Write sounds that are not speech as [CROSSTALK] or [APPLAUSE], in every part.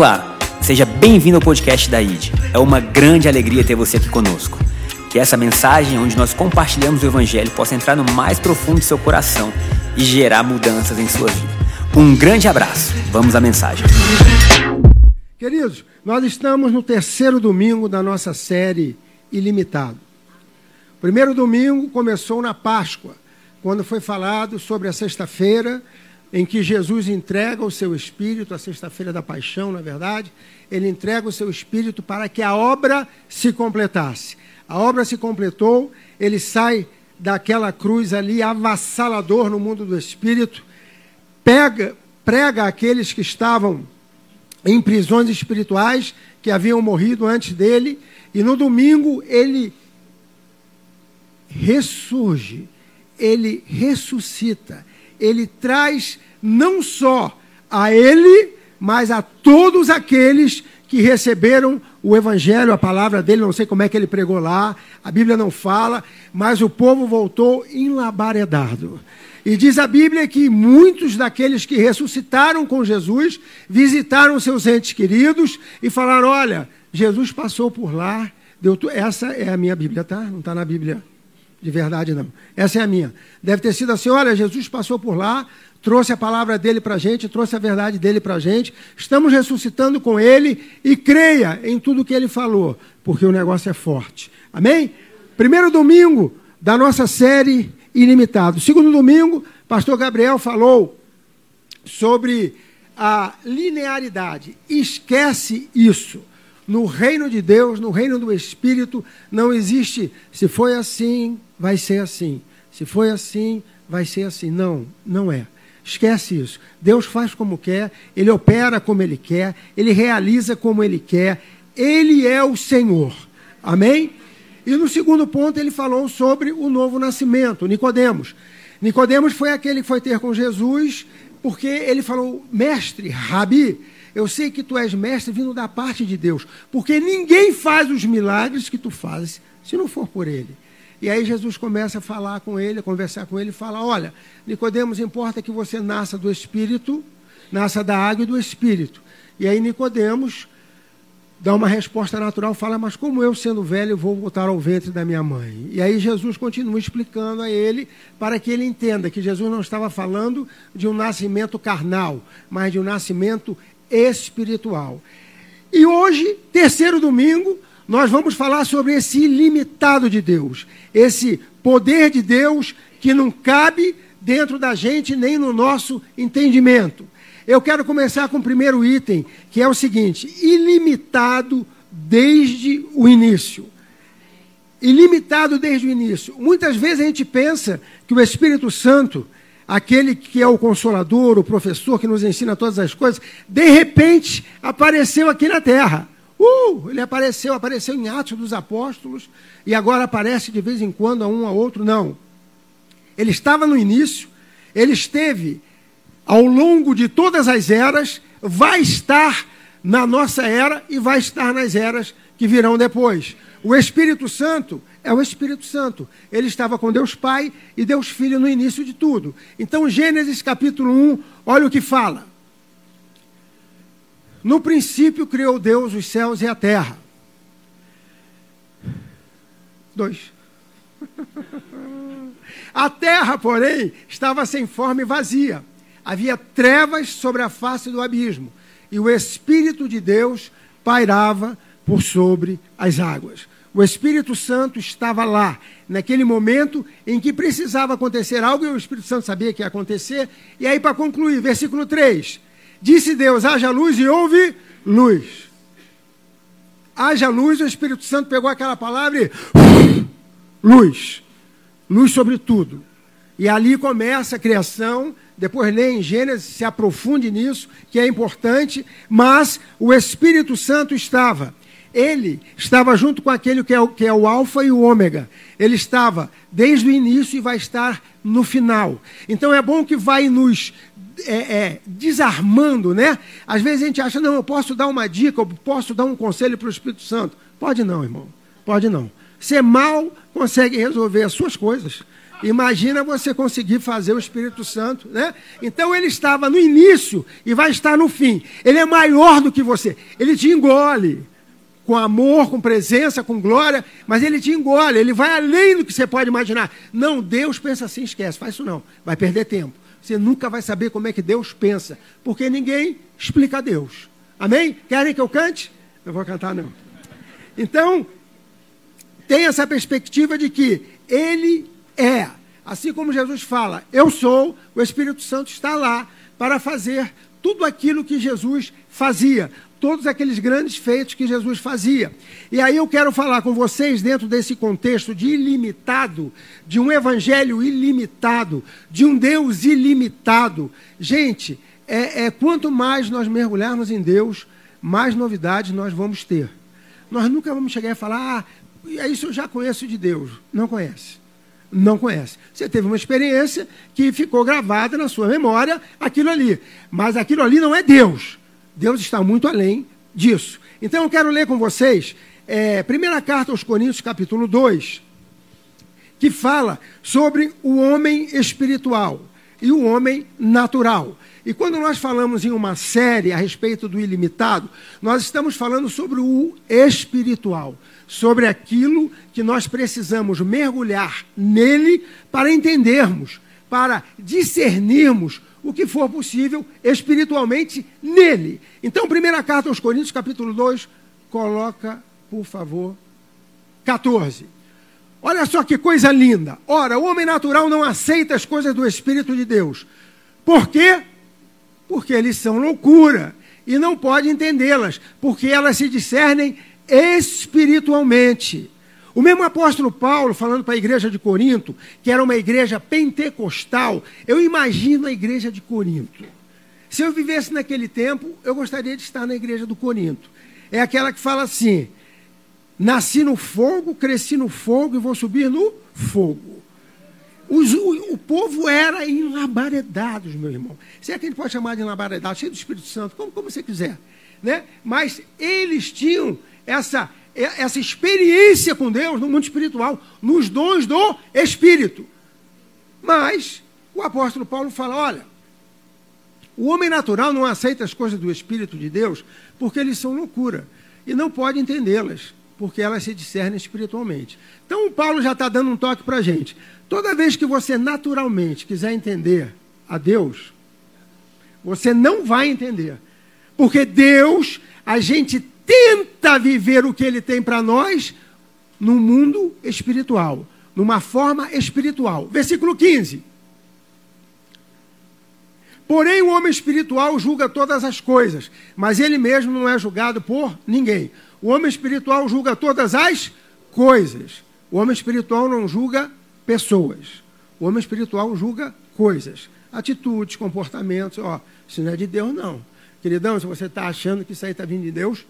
Olá, seja bem-vindo ao podcast da ID. É uma grande alegria ter você aqui conosco. Que essa mensagem, onde nós compartilhamos o Evangelho, possa entrar no mais profundo do seu coração e gerar mudanças em sua vida. Um grande abraço. Vamos à mensagem. Queridos, nós estamos no terceiro domingo da nossa série Ilimitado. Primeiro domingo começou na Páscoa, quando foi falado sobre a sexta-feira em que Jesus entrega o seu espírito, a sexta-feira da paixão, na verdade, ele entrega o seu espírito para que a obra se completasse. A obra se completou, ele sai daquela cruz ali avassalador no mundo do espírito, pega, prega aqueles que estavam em prisões espirituais, que haviam morrido antes dele, e no domingo ele ressurge, ele ressuscita, ele traz não só a ele, mas a todos aqueles que receberam o evangelho, a palavra dele, não sei como é que ele pregou lá, a Bíblia não fala, mas o povo voltou enlabaredado. E diz a Bíblia que muitos daqueles que ressuscitaram com Jesus visitaram seus entes queridos e falaram: Olha, Jesus passou por lá. Deu Essa é a minha Bíblia, tá? Não está na Bíblia de verdade, não. Essa é a minha. Deve ter sido assim: olha, Jesus passou por lá, trouxe a palavra dele para a gente, trouxe a verdade dele para a gente. Estamos ressuscitando com ele e creia em tudo que ele falou, porque o negócio é forte. Amém? Primeiro domingo da nossa série Ilimitado. Segundo domingo, pastor Gabriel falou sobre a linearidade. Esquece isso. No reino de Deus, no reino do Espírito, não existe se foi assim, vai ser assim. Se foi assim, vai ser assim. Não, não é. Esquece isso. Deus faz como quer, Ele opera como Ele quer, Ele realiza como Ele quer. Ele é o Senhor. Amém? E no segundo ponto ele falou sobre o novo nascimento, Nicodemos. Nicodemos foi aquele que foi ter com Jesus, porque ele falou: "Mestre, Rabi, eu sei que tu és mestre vindo da parte de Deus, porque ninguém faz os milagres que tu fazes se não for por ele." E aí Jesus começa a falar com ele, a conversar com ele, e fala: Olha, Nicodemos, importa que você nasça do Espírito, nasça da água e do Espírito. E aí Nicodemos dá uma resposta natural, fala: Mas como eu, sendo velho, vou voltar ao ventre da minha mãe? E aí Jesus continua explicando a ele, para que ele entenda que Jesus não estava falando de um nascimento carnal, mas de um nascimento espiritual. E hoje, terceiro domingo, nós vamos falar sobre esse ilimitado de Deus, esse poder de Deus que não cabe dentro da gente nem no nosso entendimento. Eu quero começar com o primeiro item, que é o seguinte: ilimitado desde o início. Ilimitado desde o início. Muitas vezes a gente pensa que o Espírito Santo, aquele que é o consolador, o professor que nos ensina todas as coisas, de repente apareceu aqui na terra. Uh, ele apareceu, apareceu em Atos dos Apóstolos e agora aparece de vez em quando a um a outro. Não. Ele estava no início, ele esteve ao longo de todas as eras, vai estar na nossa era e vai estar nas eras que virão depois. O Espírito Santo é o Espírito Santo. Ele estava com Deus Pai e Deus Filho no início de tudo. Então, Gênesis capítulo 1, olha o que fala. No princípio criou Deus os céus e a terra. Dois. A terra, porém, estava sem forma e vazia. Havia trevas sobre a face do abismo. E o Espírito de Deus pairava por sobre as águas. O Espírito Santo estava lá, naquele momento em que precisava acontecer algo, e o Espírito Santo sabia que ia acontecer. E aí, para concluir, versículo 3. Disse Deus: haja luz e houve luz. Haja luz, o Espírito Santo pegou aquela palavra e. Luz. Luz sobre tudo. E ali começa a criação. Depois lê em Gênesis, se aprofunde nisso, que é importante. Mas o Espírito Santo estava. Ele estava junto com aquele que é, o, que é o Alfa e o Ômega. Ele estava desde o início e vai estar no final. Então é bom que vai nos é, é, desarmando, né? Às vezes a gente acha, não, eu posso dar uma dica, eu posso dar um conselho para o Espírito Santo. Pode não, irmão. Pode não. Você mal consegue resolver as suas coisas. Imagina você conseguir fazer o Espírito Santo, né? Então ele estava no início e vai estar no fim. Ele é maior do que você. Ele te engole com amor, com presença, com glória, mas ele te engole, ele vai além do que você pode imaginar. Não, Deus pensa assim, esquece, faz isso não, vai perder tempo. Você nunca vai saber como é que Deus pensa, porque ninguém explica Deus. Amém? Querem que eu cante? Eu vou cantar não. Então, tem essa perspectiva de que ele é. Assim como Jesus fala, eu sou, o Espírito Santo está lá para fazer tudo aquilo que Jesus fazia, todos aqueles grandes feitos que Jesus fazia. E aí eu quero falar com vocês, dentro desse contexto de ilimitado, de um evangelho ilimitado, de um Deus ilimitado. Gente, é, é quanto mais nós mergulharmos em Deus, mais novidades nós vamos ter. Nós nunca vamos chegar e falar, ah, isso eu já conheço de Deus. Não conhece não conhece. Você teve uma experiência que ficou gravada na sua memória, aquilo ali. Mas aquilo ali não é Deus. Deus está muito além disso. Então eu quero ler com vocês, é, primeira carta aos Coríntios, capítulo 2, que fala sobre o homem espiritual e o homem natural. E quando nós falamos em uma série a respeito do ilimitado, nós estamos falando sobre o espiritual sobre aquilo que nós precisamos mergulhar nele para entendermos, para discernirmos o que for possível espiritualmente nele. Então, primeira carta aos Coríntios, capítulo 2, coloca, por favor, 14. Olha só que coisa linda. Ora, o homem natural não aceita as coisas do Espírito de Deus. Por quê? Porque eles são loucura e não pode entendê-las, porque elas se discernem espiritualmente. O mesmo apóstolo Paulo, falando para a igreja de Corinto, que era uma igreja pentecostal, eu imagino a igreja de Corinto. Se eu vivesse naquele tempo, eu gostaria de estar na igreja do Corinto. É aquela que fala assim: nasci no fogo, cresci no fogo e vou subir no fogo. Os, o, o, povo era enlabaredados, meu irmão. Se é que a gente pode chamar de enlabaredados, cheio do Espírito Santo, como, como você quiser. Né? Mas eles tinham essa, essa experiência com Deus no mundo espiritual, nos dons do Espírito. Mas o apóstolo Paulo fala: olha, o homem natural não aceita as coisas do Espírito de Deus porque eles são loucura e não pode entendê-las porque elas se discernem espiritualmente. Então, o Paulo já está dando um toque para a gente. Toda vez que você naturalmente quiser entender a Deus, você não vai entender. Porque Deus, a gente tenta viver o que ele tem para nós no mundo espiritual, numa forma espiritual. Versículo 15. Porém, o homem espiritual julga todas as coisas, mas ele mesmo não é julgado por ninguém. O homem espiritual julga todas as coisas. O homem espiritual não julga pessoas. O homem espiritual julga coisas, atitudes, comportamentos. Ó, isso não é de Deus, não. Queridão, se você está achando que isso aí está vindo de Deus,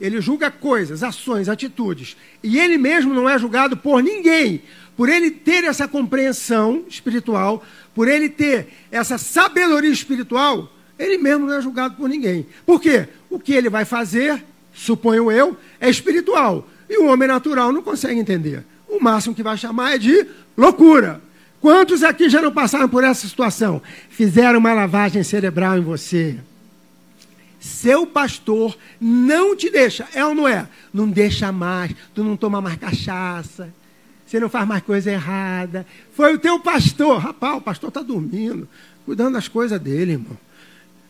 ele julga coisas, ações, atitudes. E ele mesmo não é julgado por ninguém. Por ele ter essa compreensão espiritual, por ele ter essa sabedoria espiritual, ele mesmo não é julgado por ninguém. Por quê? O que ele vai fazer, suponho eu, é espiritual. E o homem natural não consegue entender. O máximo que vai chamar é de loucura. Quantos aqui já não passaram por essa situação? Fizeram uma lavagem cerebral em você seu pastor não te deixa, é ou não é? Não deixa mais, tu não toma mais cachaça, você não faz mais coisa errada. Foi o teu pastor, rapaz, o pastor está dormindo, cuidando das coisas dele, irmão.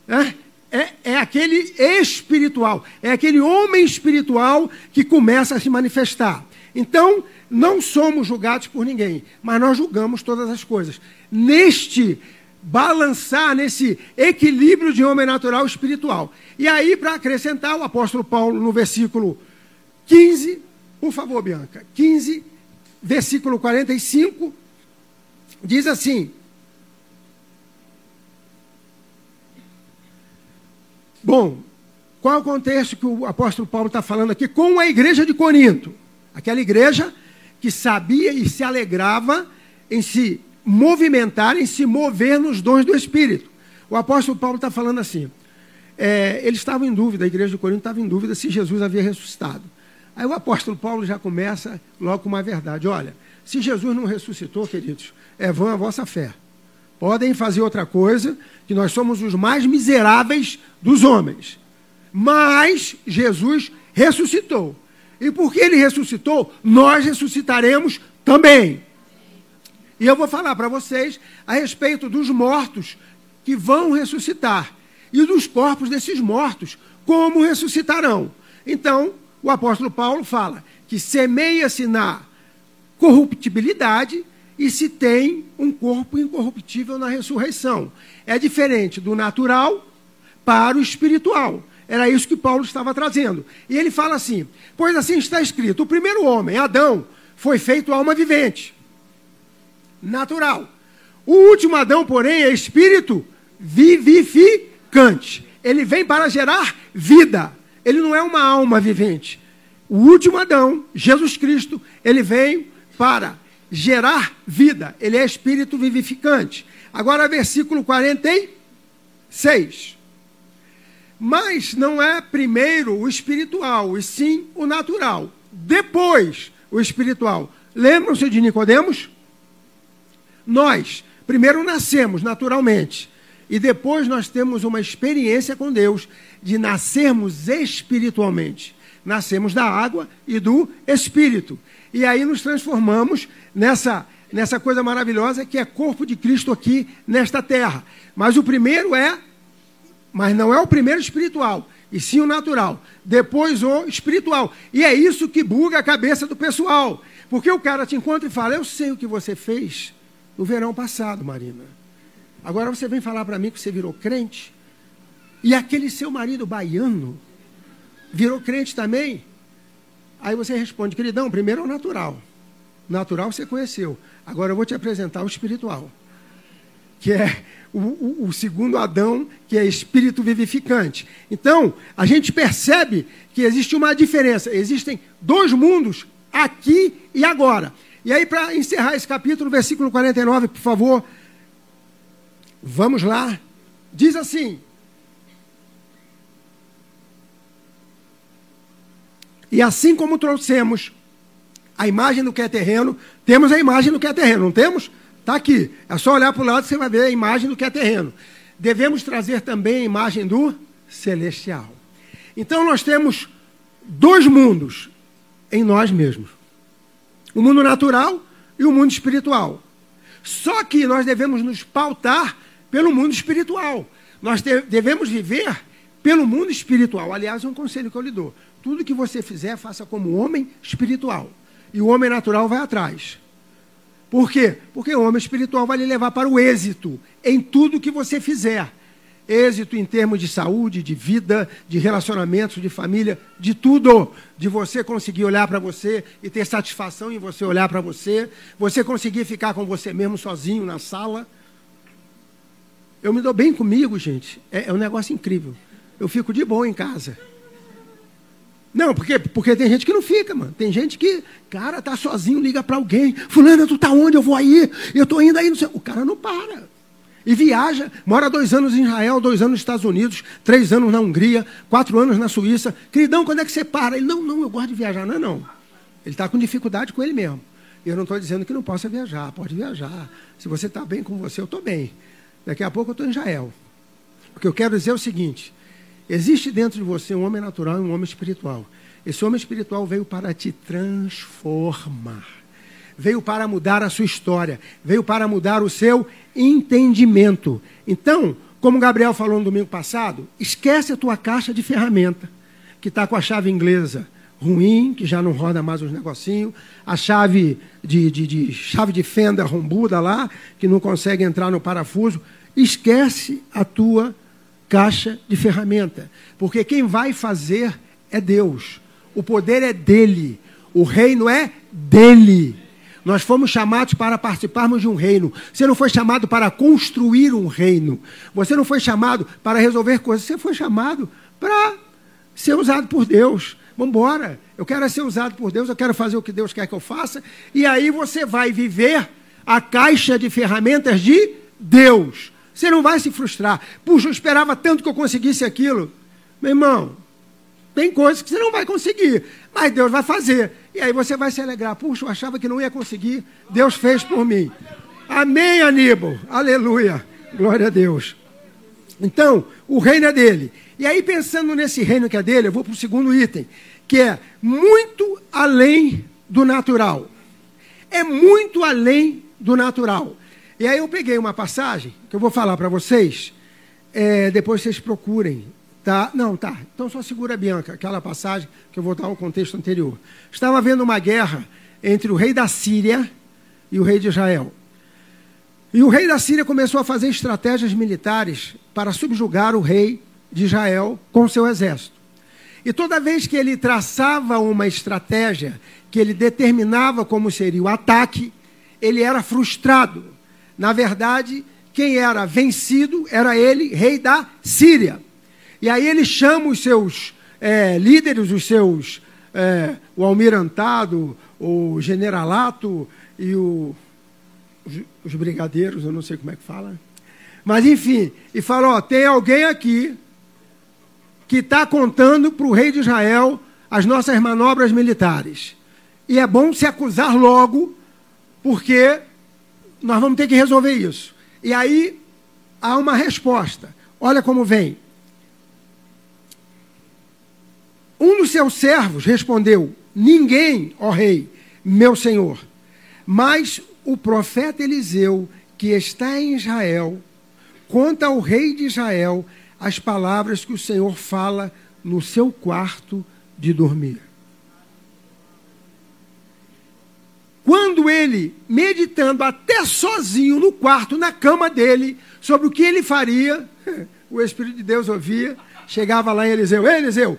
É, é, é aquele espiritual, é aquele homem espiritual que começa a se manifestar. Então, não somos julgados por ninguém, mas nós julgamos todas as coisas. Neste balançar nesse equilíbrio de homem natural e espiritual. E aí, para acrescentar, o apóstolo Paulo, no versículo 15, por favor, Bianca, 15, versículo 45, diz assim: Bom, qual é o contexto que o apóstolo Paulo está falando aqui com a igreja de Corinto? Aquela igreja que sabia e se alegrava em se movimentar, em se mover nos dons do Espírito. O apóstolo Paulo está falando assim: é, eles estavam em dúvida, a igreja de Corinto estava em dúvida se Jesus havia ressuscitado. Aí o apóstolo Paulo já começa logo com uma verdade. Olha, se Jesus não ressuscitou, queridos, é vã a vossa fé. Podem fazer outra coisa, que nós somos os mais miseráveis dos homens. Mas Jesus ressuscitou. E porque ele ressuscitou, nós ressuscitaremos também. E eu vou falar para vocês a respeito dos mortos que vão ressuscitar e dos corpos desses mortos, como ressuscitarão. Então, o apóstolo Paulo fala que semeia-se na corruptibilidade e se tem um corpo incorruptível na ressurreição. É diferente do natural para o espiritual. Era isso que Paulo estava trazendo. E ele fala assim: Pois assim está escrito: o primeiro homem, Adão, foi feito alma vivente, natural. O último Adão, porém, é espírito vivificante. Ele vem para gerar vida. Ele não é uma alma vivente. O último Adão, Jesus Cristo, ele veio para gerar vida. Ele é espírito vivificante. Agora, versículo 46. Mas não é primeiro o espiritual, e sim o natural. Depois o espiritual. Lembram-se de Nicodemos? Nós primeiro nascemos naturalmente e depois nós temos uma experiência com Deus de nascermos espiritualmente. Nascemos da água e do espírito. E aí nos transformamos nessa nessa coisa maravilhosa que é corpo de Cristo aqui nesta terra. Mas o primeiro é mas não é o primeiro espiritual, e sim o natural. Depois o espiritual. E é isso que buga a cabeça do pessoal. Porque o cara te encontra e fala: Eu sei o que você fez no verão passado, Marina. Agora você vem falar para mim que você virou crente. E aquele seu marido baiano virou crente também. Aí você responde: Queridão, primeiro é o natural. Natural você conheceu. Agora eu vou te apresentar o espiritual. Que é o, o, o, segundo Adão, que é espírito vivificante. Então, a gente percebe que existe uma diferença. Existem dois mundos, aqui e agora. E aí, para encerrar esse capítulo, versículo 49, por favor. Vamos lá. Diz assim: E assim como trouxemos a imagem do que é terreno, temos a imagem do que é terreno, não temos? Está aqui. É só olhar para o lado que você vai ver a imagem do que é terreno. Devemos trazer também a imagem do celestial. Então nós temos dois mundos em nós mesmos: o mundo natural e o mundo espiritual. Só que nós devemos nos pautar pelo mundo espiritual. Nós devemos viver pelo mundo espiritual. Aliás, é um conselho que eu lhe dou. Tudo que você fizer, faça como homem espiritual. E o homem natural vai atrás. Por quê? Porque o homem espiritual vai lhe levar para o êxito em tudo que você fizer. Êxito em termos de saúde, de vida, de relacionamentos, de família, de tudo. De você conseguir olhar para você e ter satisfação em você olhar para você. Você conseguir ficar com você mesmo sozinho na sala. Eu me dou bem comigo, gente. É, é um negócio incrível. Eu fico de boa em casa. Não, porque, porque tem gente que não fica, mano. Tem gente que, cara, tá sozinho, liga para alguém. Fulano, tu tá onde? Eu vou aí. Eu tô indo aí. Não sei. O cara não para. E viaja, mora dois anos em Israel, dois anos nos Estados Unidos, três anos na Hungria, quatro anos na Suíça. Queridão, quando é que você para? Ele, não, não, eu gosto de viajar. Não é não. Ele está com dificuldade com ele mesmo. Eu não estou dizendo que não possa viajar, pode viajar. Se você está bem com você, eu estou bem. Daqui a pouco eu estou em Israel. O que eu quero dizer é o seguinte: Existe dentro de você um homem natural e um homem espiritual. Esse homem espiritual veio para te transformar. Veio para mudar a sua história. Veio para mudar o seu entendimento. Então, como Gabriel falou no domingo passado, esquece a tua caixa de ferramenta, que está com a chave inglesa ruim, que já não roda mais os negocinhos, a chave de, de, de, chave de fenda rombuda lá, que não consegue entrar no parafuso. Esquece a tua caixa de ferramenta. Porque quem vai fazer é Deus. O poder é dele. O reino é dele. Nós fomos chamados para participarmos de um reino. Você não foi chamado para construir um reino. Você não foi chamado para resolver coisas. Você foi chamado para ser usado por Deus. Vamos embora. Eu quero ser usado por Deus. Eu quero fazer o que Deus quer que eu faça. E aí você vai viver a caixa de ferramentas de Deus. Você não vai se frustrar. Puxa, eu esperava tanto que eu conseguisse aquilo. Meu irmão, tem coisas que você não vai conseguir, mas Deus vai fazer. E aí você vai se alegrar. Puxa, eu achava que não ia conseguir, Deus fez por mim. Amém, Aníbal. Aleluia. Glória a Deus. Então, o reino é dele. E aí, pensando nesse reino que é dele, eu vou para o segundo item, que é muito além do natural. É muito além do natural. E aí eu peguei uma passagem que eu vou falar para vocês, é, depois vocês procurem. Tá? Não, tá. Então só segura, Bianca, aquela passagem que eu vou dar ao contexto anterior. Estava havendo uma guerra entre o rei da Síria e o rei de Israel. E o rei da Síria começou a fazer estratégias militares para subjugar o rei de Israel com seu exército. E toda vez que ele traçava uma estratégia, que ele determinava como seria o ataque, ele era frustrado. Na verdade, quem era vencido era ele, rei da Síria. E aí ele chama os seus é, líderes, os seus, é, o almirantado, o generalato e o os, os brigadeiros, eu não sei como é que fala. Mas enfim, e falou: ó, tem alguém aqui que está contando para o rei de Israel as nossas manobras militares. E é bom se acusar logo, porque nós vamos ter que resolver isso. E aí há uma resposta. Olha como vem. Um dos seus servos respondeu: Ninguém, ó rei, meu senhor, mas o profeta Eliseu, que está em Israel, conta ao rei de Israel as palavras que o Senhor fala no seu quarto de dormir. Quando ele, meditando até sozinho no quarto, na cama dele, sobre o que ele faria, [LAUGHS] o Espírito de Deus ouvia, chegava lá em Eliseu: Ei, Eliseu,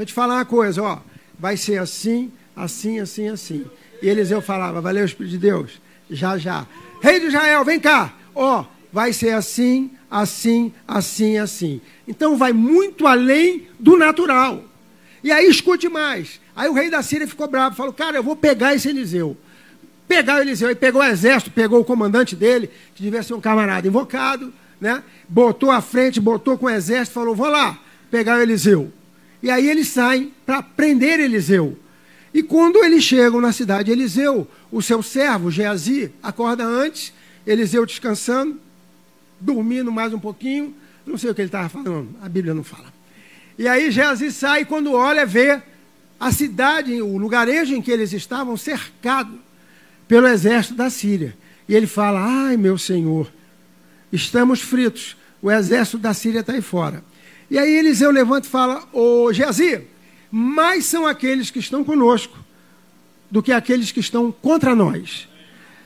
deixa eu te falar uma coisa, ó, vai ser assim, assim, assim, assim. E Eliseu falava: Valeu, Espírito de Deus, já, já. Rei de Israel, vem cá. Ó, vai ser assim, assim, assim, assim. Então vai muito além do natural. E aí escute mais. Aí o rei da Síria ficou bravo, falou: Cara, eu vou pegar esse Eliseu. Pegar o Eliseu. Aí pegou o exército, pegou o comandante dele, que devia ser um camarada invocado, né? Botou à frente, botou com o exército, falou: Vou lá pegar o Eliseu. E aí eles saem para prender Eliseu. E quando eles chegam na cidade de Eliseu, o seu servo, Geazi, acorda antes, Eliseu descansando, dormindo mais um pouquinho, não sei o que ele estava falando, a Bíblia não fala. E aí Geazi sai quando olha, vê a cidade, o lugarejo em que eles estavam, cercado pelo exército da Síria. E ele fala: Ai, meu senhor, estamos fritos, o exército da Síria está aí fora. E aí Eliseu levanta e fala: Ô Geazi, mais são aqueles que estão conosco do que aqueles que estão contra nós.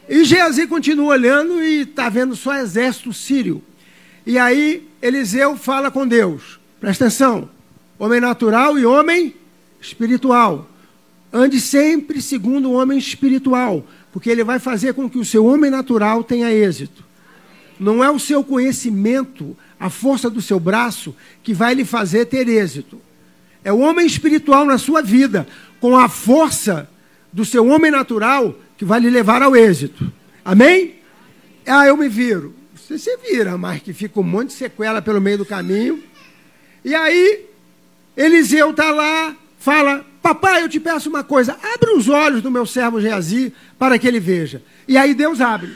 E Geazi continua olhando e está vendo só exército sírio. E aí Eliseu fala com Deus: presta atenção, homem natural e homem espiritual. Ande sempre segundo o homem espiritual, porque ele vai fazer com que o seu homem natural tenha êxito. Não é o seu conhecimento, a força do seu braço, que vai lhe fazer ter êxito. É o homem espiritual na sua vida, com a força do seu homem natural, que vai lhe levar ao êxito. Amém? Ah, eu me viro. Você se vira, mas que fica um monte de sequela pelo meio do caminho. E aí, Eliseu está lá, fala: Papai, eu te peço uma coisa, abre os olhos do meu servo Geazi para que ele veja. E aí Deus abre,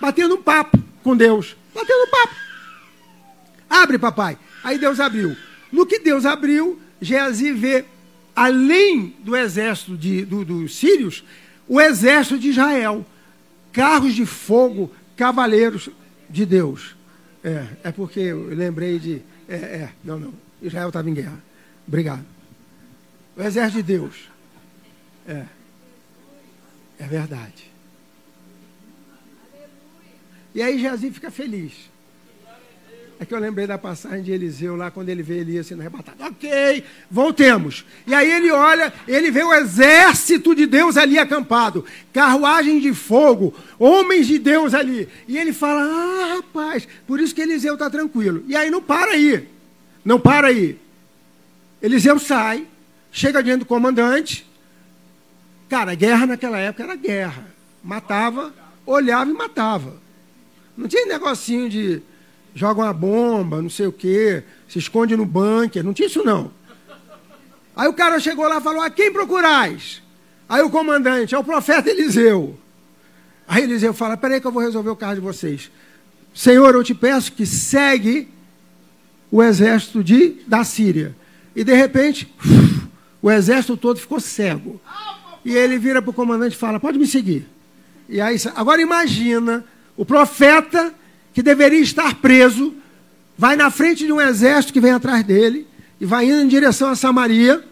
batendo um papo com Deus, batendo um papo. Abre, papai. Aí Deus abriu. No que Deus abriu, Geazi vê, além do exército de, do, dos sírios, o exército de Israel. Carros de fogo, cavaleiros de Deus. É, é porque eu lembrei de. É, é, não, não. Israel estava em guerra. Obrigado. O exército de Deus. É. É verdade. E aí Geazi fica feliz. É que eu lembrei da passagem de Eliseu lá, quando ele vê Elias sendo arrebatado. Ok, voltemos. E aí ele olha, ele vê o exército de Deus ali acampado, carruagem de fogo, homens de Deus ali. E ele fala: Ah, rapaz, por isso que Eliseu está tranquilo. E aí não para aí. Não para aí. Eliseu sai, chega diante do comandante. Cara, guerra naquela época era guerra. Matava, olhava e matava. Não tinha negocinho de joga uma bomba, não sei o quê, se esconde no bunker. Não tinha isso, não. Aí o cara chegou lá e falou: A quem procurais? Aí o comandante, é o profeta Eliseu. Aí Eliseu fala: Peraí que eu vou resolver o caso de vocês. Senhor, eu te peço que segue o exército de, da Síria. E de repente, o exército todo ficou cego. E ele vira para o comandante e fala: Pode me seguir. E aí, agora imagina o profeta que deveria estar preso, vai na frente de um exército que vem atrás dele e vai indo em direção a Samaria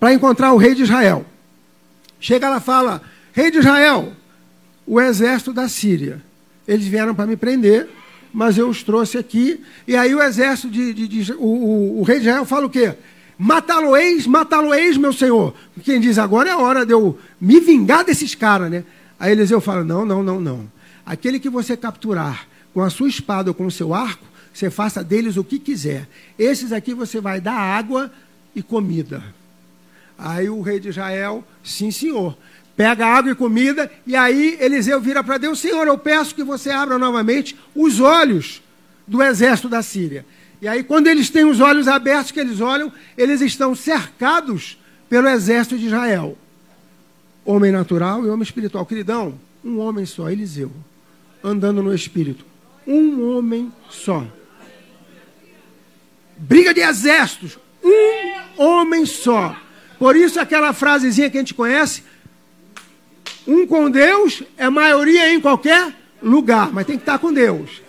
para encontrar o rei de Israel. Chega lá e fala: Rei de Israel, o exército da Síria. Eles vieram para me prender, mas eu os trouxe aqui. E aí o exército de. de, de o, o, o, rei de Israel fala o quê? Matá-lo-eis, matá-lo-eis, meu senhor. Quem diz agora é a hora de eu me vingar desses caras, né? Aí Eliseu fala: não, não, não, não. Aquele que você capturar com a sua espada ou com o seu arco, você faça deles o que quiser. Esses aqui você vai dar água e comida. Aí o rei de Israel, sim, senhor. Pega água e comida, e aí Eliseu vira para Deus: Senhor, eu peço que você abra novamente os olhos do exército da Síria. E aí, quando eles têm os olhos abertos, que eles olham, eles estão cercados pelo exército de Israel. Homem natural e homem espiritual. Queridão, um homem só, Eliseu, andando no espírito. Um homem só. Briga de exércitos. Um homem só. Por isso, aquela frasezinha que a gente conhece: um com Deus é maioria em qualquer lugar, mas tem que estar com Deus.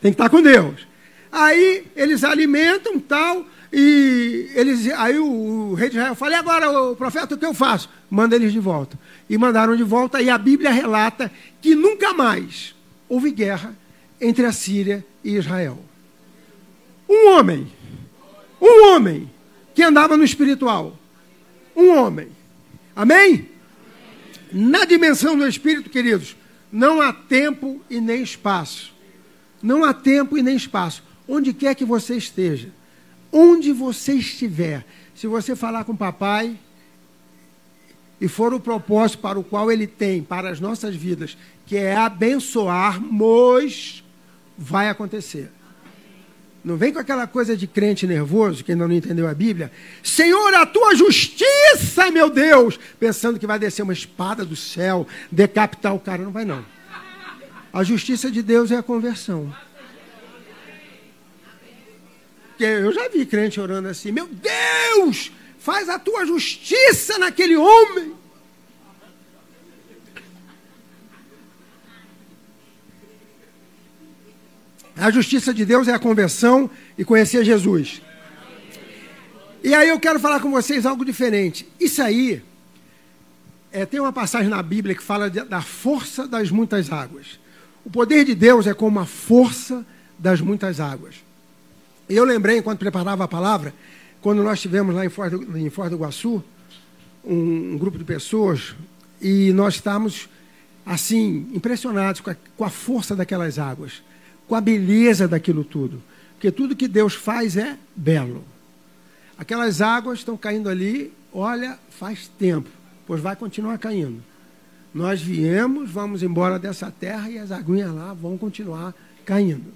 Tem que estar com Deus. Aí eles alimentam tal, e eles, aí o, o rei de Israel fala, e agora, o profeta, o que eu faço? Manda eles de volta. E mandaram de volta, e a Bíblia relata que nunca mais houve guerra entre a Síria e Israel. Um homem, um homem que andava no espiritual. Um homem. Amém? Na dimensão do espírito, queridos, não há tempo e nem espaço. Não há tempo e nem espaço onde quer que você esteja, onde você estiver, se você falar com o papai e for o propósito para o qual ele tem para as nossas vidas, que é abençoarmos, vai acontecer. Não vem com aquela coisa de crente nervoso, que ainda não entendeu a Bíblia. Senhor, a tua justiça, meu Deus! Pensando que vai descer uma espada do céu, decapitar o cara. Não vai, não. A justiça de Deus é a conversão. Eu já vi crente orando assim: Meu Deus, faz a tua justiça naquele homem. A justiça de Deus é a conversão e conhecer Jesus. E aí eu quero falar com vocês algo diferente. Isso aí, é, tem uma passagem na Bíblia que fala de, da força das muitas águas. O poder de Deus é como a força das muitas águas. E eu lembrei, enquanto preparava a palavra, quando nós estivemos lá em Foz do, em Foz do Iguaçu, um, um, grupo de pessoas, e nós estávamos, assim, impressionados com a, com a força daquelas águas, com a beleza daquilo tudo. Porque tudo que Deus faz é belo. Aquelas águas estão caindo ali, olha, faz tempo, pois vai continuar caindo. Nós viemos, vamos embora dessa terra e as aguinhas lá vão continuar caindo.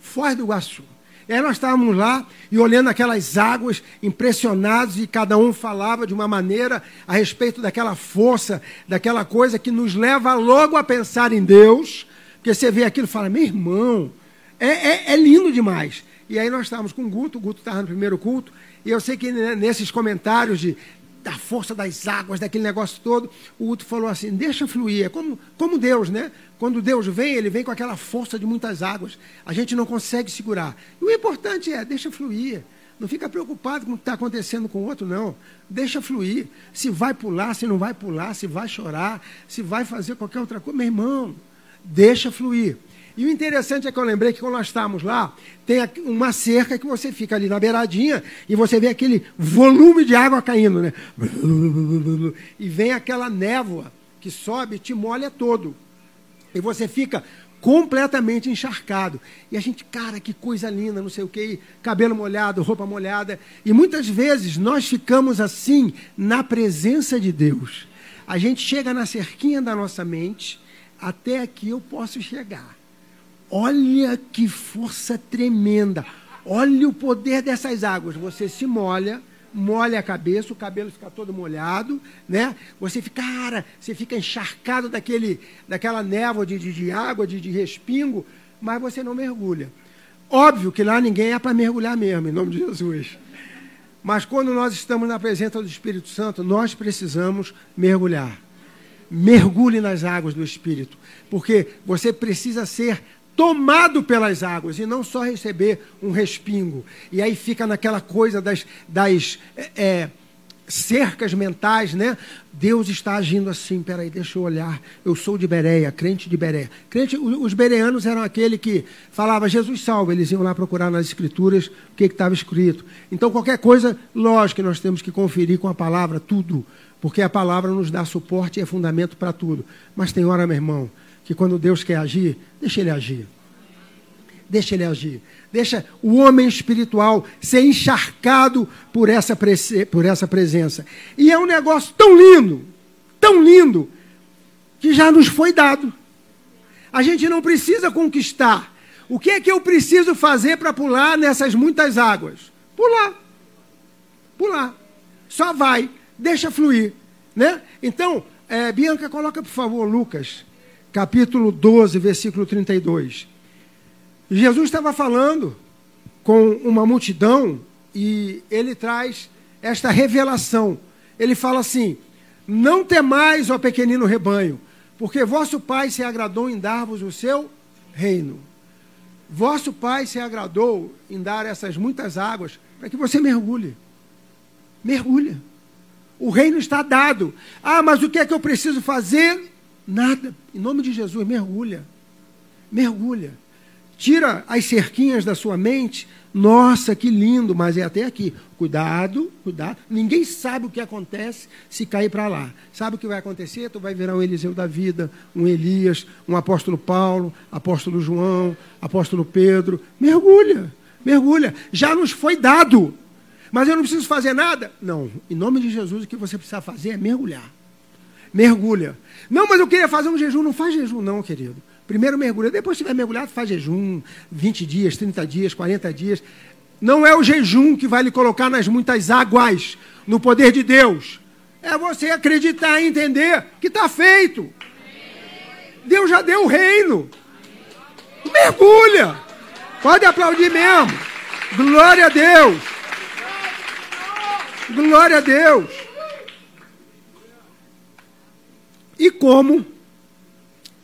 Foz do Iguaçu. E aí nós estávamos lá e olhando aquelas águas, impressionados, e cada um falava de uma maneira a respeito daquela força, daquela coisa que nos leva logo a pensar em Deus. Porque você vê aquilo e fala, meu irmão, é, é, é lindo demais. E aí nós estávamos com o Guto, o Guto estava no primeiro culto, e eu sei que nesses comentários de da força das águas, daquele negócio todo, o Guto falou assim: deixa fluir. É como, como Deus, né? Quando Deus vem, ele vem com aquela força de muitas águas. A gente não consegue segurar. E o importante é, deixa fluir. Não fica preocupado com o que está acontecendo com o outro, não. Deixa fluir. Se vai pular, se não vai pular, se vai chorar, se vai fazer qualquer outra coisa. Meu irmão, deixa fluir. E o interessante é que eu lembrei que quando nós estávamos lá, tem uma cerca que você fica ali na beiradinha e você vê aquele volume de água caindo, né? E vem aquela névoa que sobe e te molha todo. E você fica completamente encharcado. E a gente, cara, que coisa linda, não sei o quê, cabelo molhado, roupa molhada. E muitas vezes nós ficamos assim na presença de Deus. A gente chega na cerquinha da nossa mente, até aqui eu posso chegar. Olha que força tremenda. Olha o poder dessas águas. Você se molha, molha a cabeça, o cabelo fica todo molhado, né? Você fica, cara, você fica encharcado daquele, daquela névoa de, de, de água, de, de respingo, mas você não mergulha. Óbvio que lá ninguém é para mergulhar mesmo, em nome de Jesus. Mas quando nós estamos na presença do Espírito Santo, nós precisamos mergulhar. Mergulhe nas águas do Espírito, porque você precisa ser tomado pelas águas e não só receber um respingo. E aí fica naquela coisa das, das é, é, cercas mentais, né? Deus está agindo assim, peraí, deixa eu olhar. Eu sou de Bereia, crente de Bereia. Crente, os bereanos eram aquele que falava Jesus salva, eles iam lá procurar nas escrituras o que estava escrito. Então, qualquer coisa, lógico que nós temos que conferir com a palavra tudo, porque a palavra nos dá suporte e é fundamento para tudo. Mas tem hora, meu irmão, que quando Deus quer agir, deixa ele agir. Deixa ele agir. Deixa o homem espiritual ser encharcado por essa, por essa presença. E é um negócio tão lindo, tão lindo, que já nos foi dado. A gente não precisa conquistar. O que é que eu preciso fazer para pular nessas muitas águas? Pular. Pular. Só vai. Deixa fluir. Né? Então, é, Bianca, coloca por favor Lucas capítulo 12, versículo 32. Jesus estava falando com uma multidão e ele traz esta revelação. Ele fala assim: Não temais, ó pequenino rebanho, porque vosso Pai se agradou em dar-vos o seu reino. Vosso Pai se agradou em dar essas muitas águas para que você mergulhe. Mergulha. O reino está dado. Ah, mas o que é que eu preciso fazer? Nada. Em nome de Jesus, mergulha. Mergulha. Tira as cerquinhas da sua mente. Nossa, que lindo, mas é até aqui. Cuidado, cuidado. Ninguém sabe o que acontece se cair para lá. Sabe o que vai acontecer? Tu vai virar um Eliseu da vida, um Elias, um apóstolo Paulo, apóstolo João, apóstolo Pedro. Mergulha, mergulha. Já nos foi dado. Mas eu não preciso fazer nada? Não. Em nome de Jesus, o que você precisa fazer é mergulhar mergulha. Não, mas eu queria fazer um jejum. Não faz jejum, não, querido. Primeiro mergulha. Depois, se tiver mergulhado, faz jejum. 20 dias, 30 dias, 40 dias. Não é o jejum que vai lhe colocar nas muitas águas, no poder de Deus. É você acreditar e entender que está feito. Deus já deu o reino. Mergulha. Pode aplaudir mesmo. Glória a Deus. Glória a Deus. E como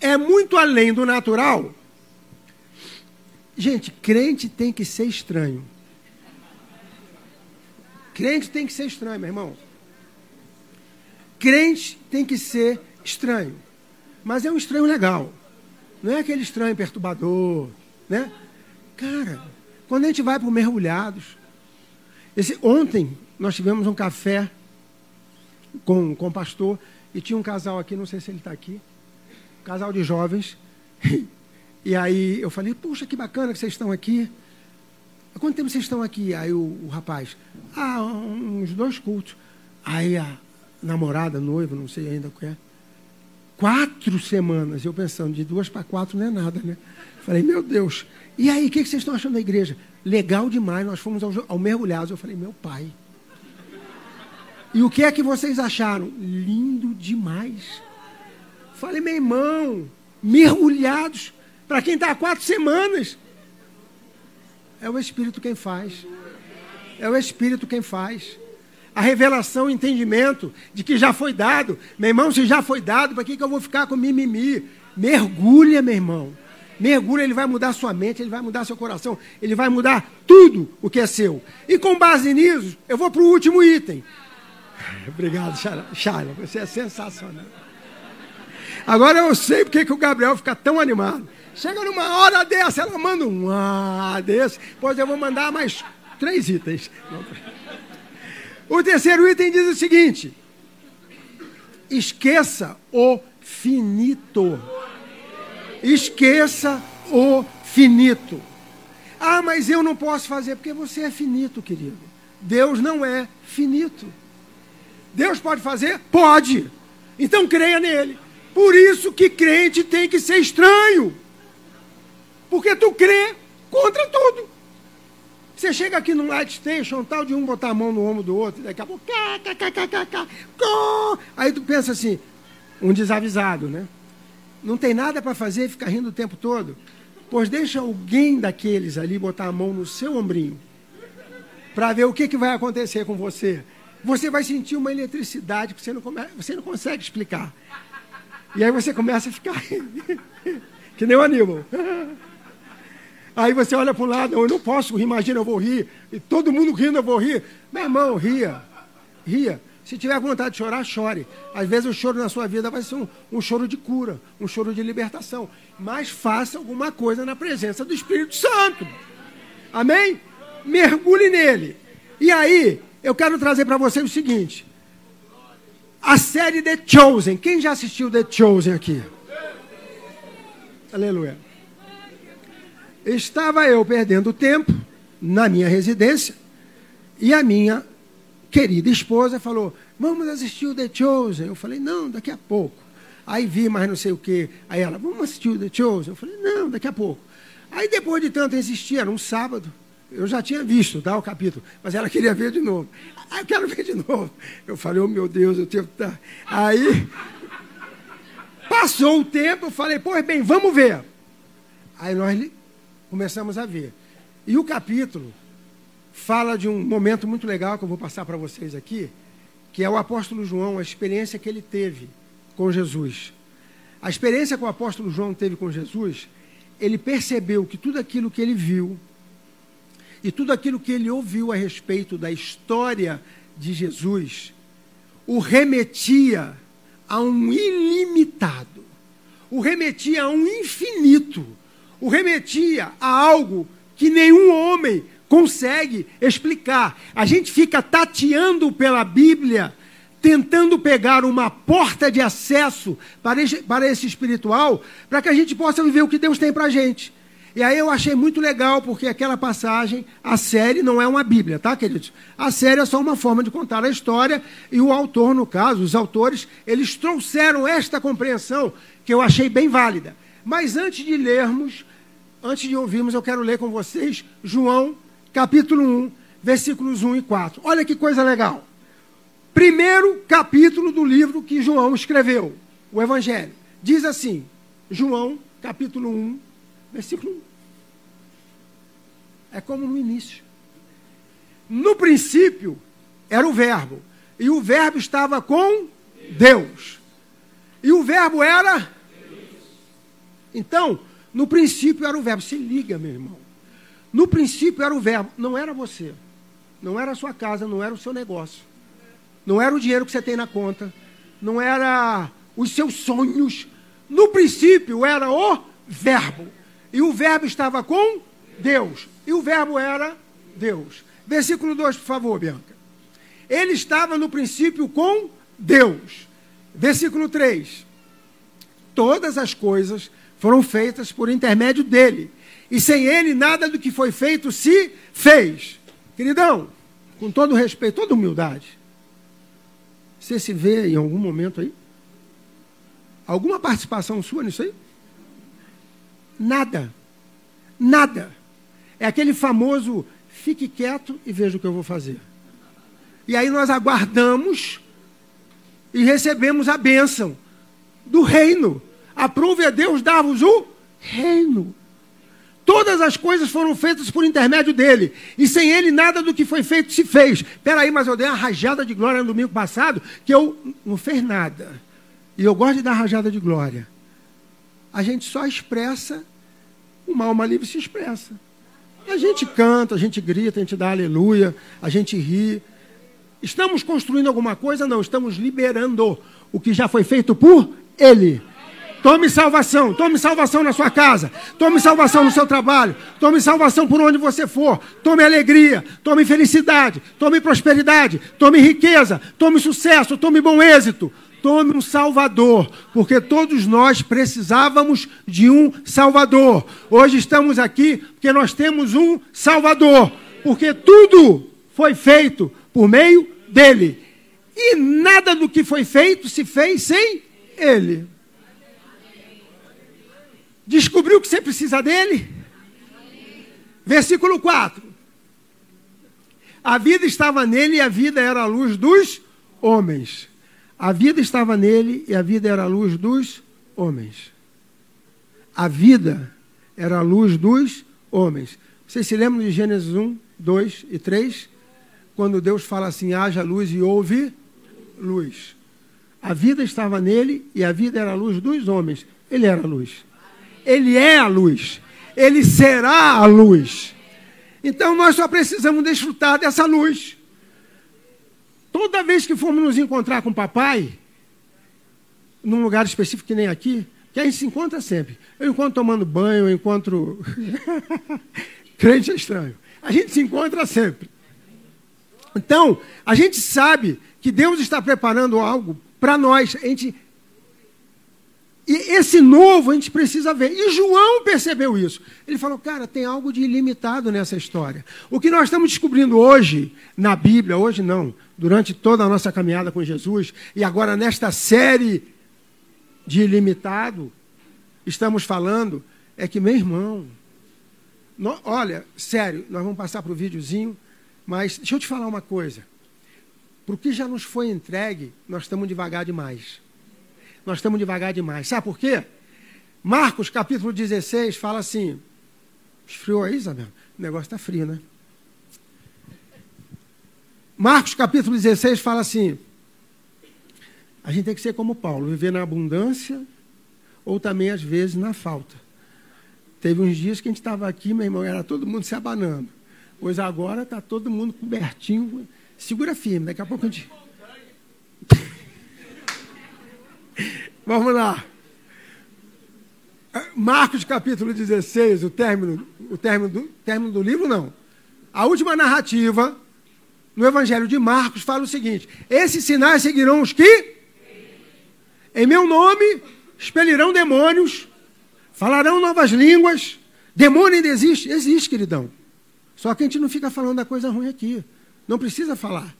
é muito além do natural, gente, crente tem que ser estranho. Crente tem que ser estranho, meu irmão. Crente tem que ser estranho. Mas é um estranho legal. Não é aquele estranho perturbador, né? Cara, quando a gente vai para mergulhados, esse, ontem nós tivemos um café com, com o pastor e tinha um casal aqui, não sei se ele está aqui, um casal de jovens. [LAUGHS] E aí eu falei, puxa, que bacana que vocês estão aqui. Há quanto tempo vocês estão aqui? Aí o, o rapaz, ah, uns dois cultos. Aí a namorada, noiva, não sei ainda o que é. Quatro semanas, eu pensando, de duas para quatro não é nada, né? Falei, meu Deus. E aí, o que, que vocês estão achando da igreja? Legal demais, nós fomos ao, ao mergulhados. Eu falei, meu pai. E o que é que vocês acharam? Lindo demais. Falei, meu irmão, mergulhados. Para quem está há quatro semanas. É o Espírito quem faz. É o Espírito quem faz. A revelação, o entendimento de que já foi dado. Meu irmão, se já foi dado, para que, que eu vou ficar com mimimi? Mergulha, meu irmão. Mergulha, ele vai mudar sua mente, ele vai mudar seu coração, ele vai mudar tudo o que é seu. E com base nisso, eu vou para o último item. [LAUGHS] Obrigado, Charla. Você é sensacional. Agora eu sei porque que o Gabriel fica tão animado. Chega numa hora dessa, ela manda um ah desse, pois eu vou mandar mais três itens. O terceiro item diz o seguinte: esqueça o finito. Esqueça o finito. Ah, mas eu não posso fazer porque você é finito, querido. Deus não é finito. Deus pode fazer? Pode. Então creia nele. Por isso que crente tem que ser estranho. Porque tu crê contra tudo. Você chega aqui no light station, tal de um botar a mão no ombro do outro, daqui a pouco. Cá, cá, cá, cá, cá, cá. Aí tu pensa assim, um desavisado, né? Não tem nada para fazer e ficar rindo o tempo todo. Pois deixa alguém daqueles ali botar a mão no seu ombrinho para ver o que, que vai acontecer com você. Você vai sentir uma eletricidade que você não, come... você não consegue explicar. E aí você começa a ficar [LAUGHS] que nem o Aníbal. [LAUGHS] Aí você olha para o lado, eu não posso rir, imagina, eu vou rir. E todo mundo rindo, eu vou rir. Meu irmão, ria. Ria. Se tiver vontade de chorar, chore. Às vezes o choro na sua vida vai ser um, um choro de cura, um choro de libertação. Mas faça alguma coisa na presença do Espírito Santo. Amém? Mergulhe nele. E aí, eu quero trazer para você o seguinte: a série The Chosen. Quem já assistiu The Chosen aqui? Aleluia. Estava eu perdendo tempo na minha residência e a minha querida esposa falou: Vamos assistir o The Chosen. Eu falei: Não, daqui a pouco. Aí vi mais não sei o que. Aí ela: Vamos assistir o The Chosen. Eu falei: Não, daqui a pouco. Aí depois de tanto insistir, era um sábado. Eu já tinha visto tá, o capítulo, mas ela queria ver de novo. Ah, eu quero ver de novo. Eu falei, oh meu Deus, eu tenho que estar. Aí, passou o tempo, eu falei, pois bem, vamos ver. Aí nós começamos a ver. E o capítulo fala de um momento muito legal que eu vou passar para vocês aqui, que é o apóstolo João, a experiência que ele teve com Jesus. A experiência que o apóstolo João teve com Jesus, ele percebeu que tudo aquilo que ele viu e tudo aquilo que ele ouviu a respeito da história de Jesus o remetia a um ilimitado, o remetia a um infinito, o remetia a algo que nenhum homem consegue explicar. A gente fica tateando pela Bíblia, tentando pegar uma porta de acesso para esse, para esse espiritual, para que a gente possa viver o que Deus tem para a gente. E aí eu achei muito legal, porque aquela passagem, a série não é uma Bíblia, tá, queridos? A série é só uma forma de contar a história, e o autor, no caso, os autores, eles trouxeram esta compreensão que eu achei bem válida. Mas antes de lermos, antes de ouvirmos, eu quero ler com vocês João, capítulo 1, versículos 1 e 4. Olha que coisa legal. Primeiro capítulo do livro que João escreveu, o Evangelho. Diz assim, João, capítulo 1, versículo 1. É como no início. No princípio era o Verbo, e o Verbo estava com Deus. E o Verbo era. Então, no princípio era o Verbo. Se liga, meu irmão. No princípio era o Verbo, não era você, não era a sua casa, não era o seu negócio, não era o dinheiro que você tem na conta, não era os seus sonhos. No princípio era o Verbo. E o Verbo estava com Deus. E o Verbo era Deus. Versículo 2, por favor, Bianca. Ele estava no princípio com Deus. Versículo 3. Todas as coisas foram feitas por intermédio dele. E sem ele, nada do que foi feito se fez. Queridão, com todo respeito, toda humildade, você se vê em algum momento aí? Alguma participação sua nisso aí? Nada. Nada. É aquele famoso fique quieto e veja o que eu vou fazer. E aí nós aguardamos e recebemos a bênção do reino. Aprove a Deus dar-vos o reino. Todas as coisas foram feitas por intermédio dele. E sem ele, nada do que foi feito se fez. Peraí, mas eu dei uma rajada de glória no domingo passado que eu não fez nada. E eu gosto de dar rajada de glória. A gente só expressa, uma alma livre se expressa. A gente canta, a gente grita, a gente dá aleluia, a gente ri. Estamos construindo alguma coisa? Não, estamos liberando o que já foi feito por Ele. Tome salvação, tome salvação na sua casa, tome salvação no seu trabalho, tome salvação por onde você for, tome alegria, tome felicidade, tome prosperidade, tome riqueza, tome sucesso, tome bom êxito, Tome um Salvador, porque todos nós precisávamos de um Salvador. Hoje estamos aqui porque nós temos um Salvador, porque tudo foi feito por meio dele. E nada do que foi feito se fez sem ele. Descobriu que você precisa dele? Versículo 4. A vida estava nele e a vida era a luz dos homens. A vida estava nele e a vida era a luz dos homens. A vida era a luz dos homens. Vocês se lembram de Gênesis 1, 2 e 3? Quando Deus fala assim: haja luz e houve luz. A vida estava nele e a vida era a luz dos homens. Ele era a luz. Ele é a luz. Ele será a luz. Então nós só precisamos desfrutar dessa luz. Toda vez que formos nos encontrar com o papai, num lugar específico que nem aqui, que a gente se encontra sempre. Eu encontro tomando banho, eu encontro. [LAUGHS] Crente é estranho. A gente se encontra sempre. Então, a gente sabe que Deus está preparando algo para nós. A gente e esse novo a gente precisa ver. E João percebeu isso. Ele falou, cara, tem algo de ilimitado nessa história. O que nós estamos descobrindo hoje na Bíblia, hoje não, durante toda a nossa caminhada com Jesus, e agora nesta série de ilimitado, estamos falando, é que, meu irmão, no, olha, sério, nós vamos passar para o videozinho, mas deixa eu te falar uma coisa. Para o que já nos foi entregue, nós estamos devagar demais nós estamos devagar demais. Sabe por quê? Marcos capítulo 16 fala assim. Esfriou aí, Isabel? O negócio está frio, né? Marcos capítulo 16 fala assim: a gente tem que ser como Paulo, viver na abundância ou também às vezes na falta. Teve uns dias que a gente estava aqui, meu irmão, era todo mundo se abanando. Pois agora está todo mundo cobertinho. Segura firme, daqui a pouco a gente. Vamos lá. Marcos capítulo 16, o término, o término do, término do livro, não. A última narrativa no Evangelho de Marcos fala o seguinte: Esses sinais seguirão os que? Em meu nome expelirão demônios, falarão novas línguas. Demônio ainda existe? Existe, queridão. Só que a gente não fica falando da coisa ruim aqui. Não precisa falar.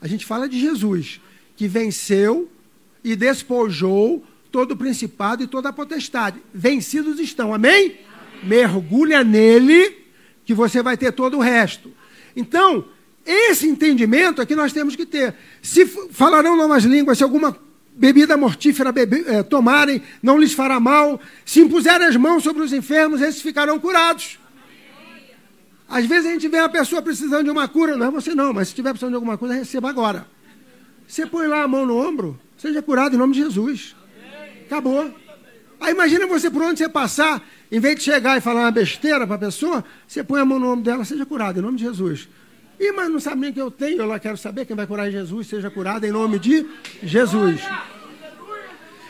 A gente fala de Jesus, que venceu e despojou todo o principado e toda a potestade. Vencidos estão, amém? amém? Mergulha nele, que você vai ter todo o resto. Então, esse entendimento é que nós temos que ter. Se falarão novas línguas, se alguma bebida mortífera bebe, é, tomarem, não lhes fará mal. Se impuserem as mãos sobre os enfermos, esses ficarão curados. Às vezes a gente vê a pessoa precisando de uma cura, não é você não, mas se tiver precisando de alguma coisa, receba agora. Você põe lá a mão no ombro, Seja curado em nome de Jesus. Acabou. Aí imagina você por onde você passar, em vez de chegar e falar uma besteira para a pessoa, você põe a mão no ombro dela, seja curado em nome de Jesus. E mas não sabe nem o que eu tenho, eu lá quero saber quem vai curar Jesus, seja curado em nome de Jesus.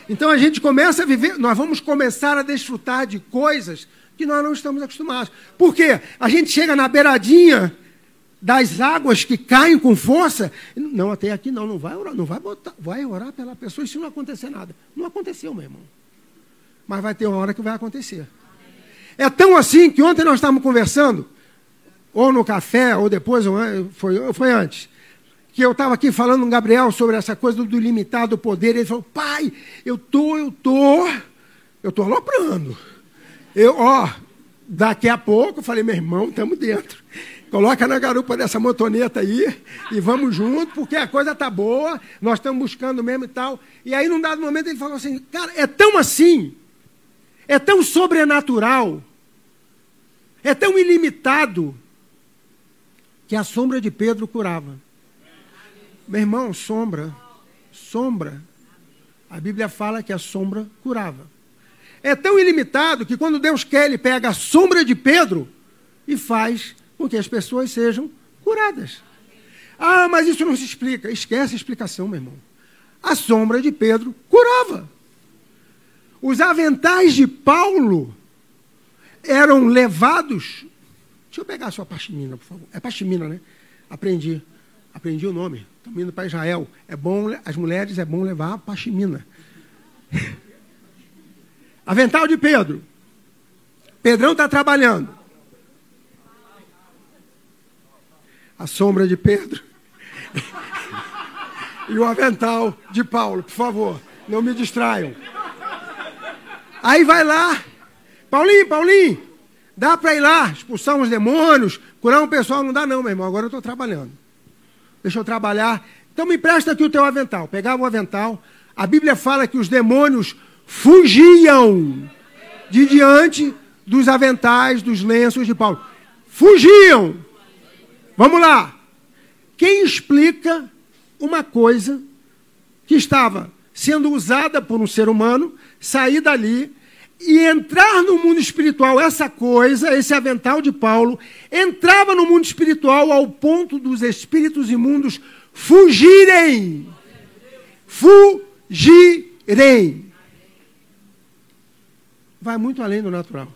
Então a gente começa a viver, nós vamos começar a desfrutar de coisas que nós não estamos acostumados. Por quê? A gente chega na beiradinha das águas que caem com força. Não, até aqui não, não vai orar, não vai botar, vai orar pela pessoa e se não acontecer nada. Não aconteceu, meu irmão. Mas vai ter uma hora que vai acontecer. É tão assim que ontem nós estávamos conversando, ou no café, ou depois, ou foi, foi antes, que eu estava aqui falando com o Gabriel sobre essa coisa do limitado poder. Ele falou, pai, eu tô, eu tô, eu tô aloprando. Eu, ó, daqui a pouco, eu falei, meu irmão, estamos dentro. Coloca na garupa dessa motoneta aí e vamos junto, porque a coisa tá boa, nós estamos buscando mesmo e tal. E aí, num dado momento, ele falou assim: cara, é tão assim, é tão sobrenatural, é tão ilimitado, que a sombra de Pedro curava. Meu irmão, sombra, sombra. A Bíblia fala que a sombra curava. É tão ilimitado que quando Deus quer, ele pega a sombra de Pedro e faz com que as pessoas sejam curadas. Ah, mas isso não se explica. Esquece a explicação, meu irmão. A sombra de Pedro curava. Os aventais de Paulo eram levados. Deixa eu pegar a sua pashmina, por favor. É pashmina, né? Aprendi. Aprendi o nome. Estamos indo para Israel. É bom, as mulheres é bom levar a pashmina. [LAUGHS] Avental de Pedro. Pedrão está trabalhando. A sombra de Pedro [LAUGHS] e o avental de Paulo, por favor, não me distraiam. Aí vai lá, Paulinho, Paulinho, Dá para ir lá, expulsar uns demônios, curar um pessoal? Não dá, não, meu irmão. Agora eu estou trabalhando. Deixa eu trabalhar. Então me empresta aqui o teu avental. Pegava o avental. A Bíblia fala que os demônios fugiam de diante dos aventais, dos lenços de Paulo. Fugiam. Vamos lá. Quem explica uma coisa que estava sendo usada por um ser humano, sair dali e entrar no mundo espiritual, essa coisa, esse avental de Paulo, entrava no mundo espiritual ao ponto dos espíritos imundos fugirem. Fugirem. Vai muito além do natural.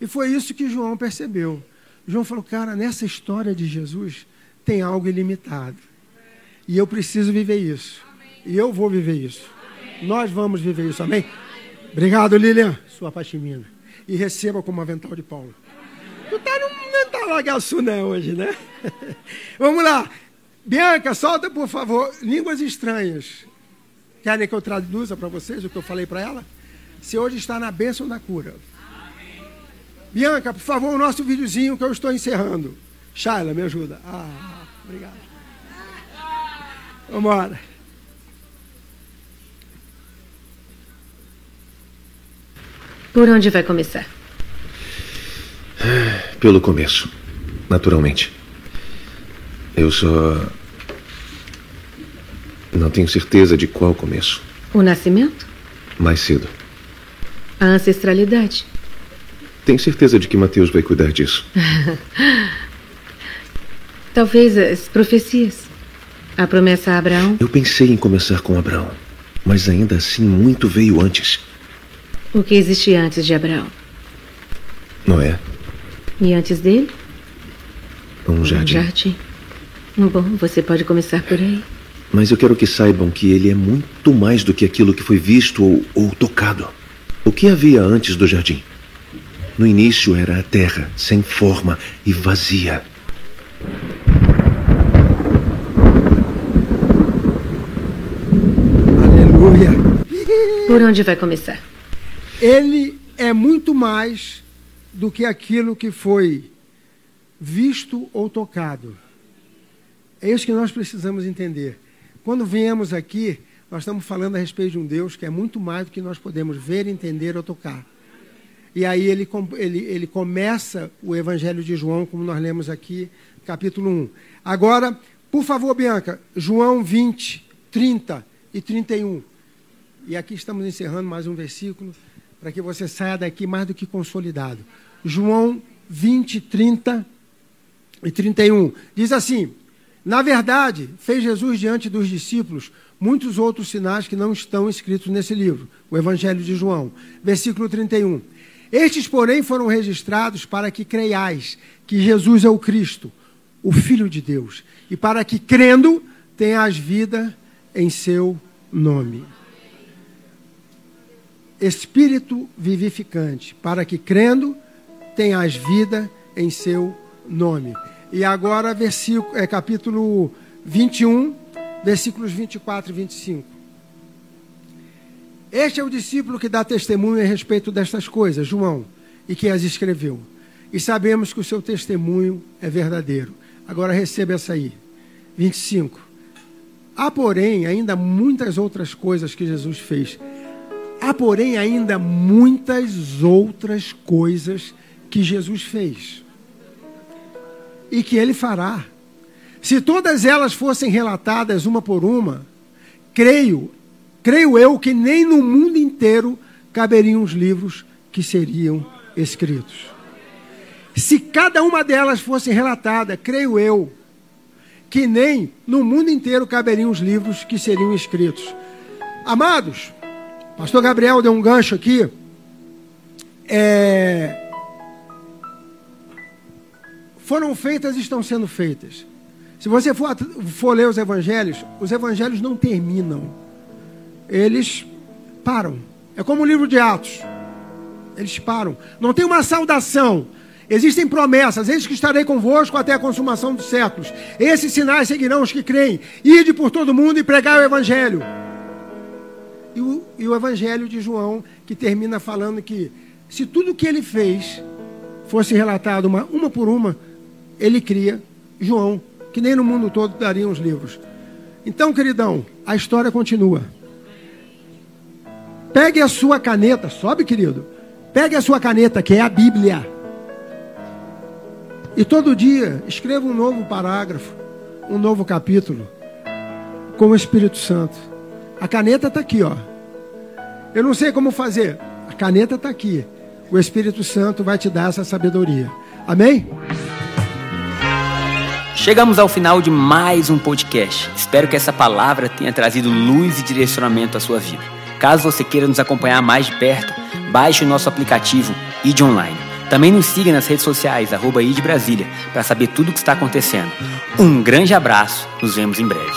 E foi isso que João percebeu. João falou, cara, nessa história de Jesus tem algo ilimitado. E eu preciso viver isso. E eu vou viver isso. Nós vamos viver isso, amém? Obrigado, Lilian, sua pachimina. E receba como avental de Paulo. Tu tá no Mentalagaçu, né, hoje, né? [LAUGHS] Vamos lá. Bianca, solta, por favor, línguas estranhas. Querem que eu traduza para vocês o que eu falei para ela? Se hoje está na bênção da cura. Bianca, por favor, o nosso videozinho que eu estou encerrando. Shaila, me ajuda. Ah, obrigado. Vamos embora. Por onde vai começar? Pelo começo, naturalmente. Eu só. Não tenho certeza de qual começo. O nascimento? Mais cedo. A ancestralidade? Tenho certeza de que Mateus vai cuidar disso. [LAUGHS] Talvez as profecias. A promessa a Abraão? Eu pensei em começar com Abraão, mas ainda assim muito veio antes. O que existia antes de Abraão? Noé, E antes dele? um jardim. Um jardim. Bom, você pode começar por aí. Mas eu quero que saibam que ele é muito mais do que aquilo que foi visto ou, ou tocado. O que havia antes do jardim? No início era a terra, sem forma e vazia. Aleluia. Por onde vai começar? Ele é muito mais do que aquilo que foi visto ou tocado. É isso que nós precisamos entender. Quando viemos aqui, nós estamos falando a respeito de um Deus que é muito mais do que nós podemos ver, entender ou tocar. E aí ele, ele, ele começa o Evangelho de João, como nós lemos aqui, capítulo 1. Agora, por favor, Bianca, João 20, 30 e 31. E aqui estamos encerrando mais um versículo, para que você saia daqui mais do que consolidado. João 20, 30 e 31. Diz assim: Na verdade, fez Jesus diante dos discípulos muitos outros sinais que não estão escritos nesse livro, o Evangelho de João. Versículo 31. Estes, porém, foram registrados para que creiais que Jesus é o Cristo, o Filho de Deus, e para que, crendo, tenhas vida em seu nome. Espírito vivificante, para que, crendo, tenhas vida em seu nome. E agora, versículo, é, capítulo 21, versículos 24 e 25. Este é o discípulo que dá testemunho a respeito destas coisas, João, e que as escreveu. E sabemos que o seu testemunho é verdadeiro. Agora receba essa aí. 25. Há, porém, ainda muitas outras coisas que Jesus fez. Há, porém, ainda muitas outras coisas que Jesus fez e que ele fará. Se todas elas fossem relatadas uma por uma, creio, creio eu que nem no mundo inteiro caberiam os livros que seriam escritos. Se cada uma delas fosse relatada, creio eu, que nem no mundo inteiro caberiam os livros que seriam escritos. Amados, Pastor Gabriel deu um gancho aqui. É, foram feitas e estão sendo feitas. Se você for, for ler os evangelhos, os evangelhos não terminam. Eles param. É como o livro de Atos. Eles param. Não tem uma saudação. Existem promessas. Eis que estarei convosco até a consumação dos séculos. Esses sinais seguirão os que creem. Ide por todo mundo e pregai o evangelho. E o, e o evangelho de João, que termina falando que se tudo que ele fez fosse relatado uma, uma por uma, ele cria João, que nem no mundo todo dariam os livros. Então, queridão, a história continua. Pegue a sua caneta, sobe, querido. Pegue a sua caneta, que é a Bíblia. E todo dia escreva um novo parágrafo, um novo capítulo, com o Espírito Santo. A caneta está aqui, ó. Eu não sei como fazer. A caneta está aqui. O Espírito Santo vai te dar essa sabedoria. Amém? Chegamos ao final de mais um podcast. Espero que essa palavra tenha trazido luz e direcionamento à sua vida. Caso você queira nos acompanhar mais de perto, baixe o nosso aplicativo ID Online. Também nos siga nas redes sociais, arroba ID Brasília, para saber tudo o que está acontecendo. Um grande abraço, nos vemos em breve.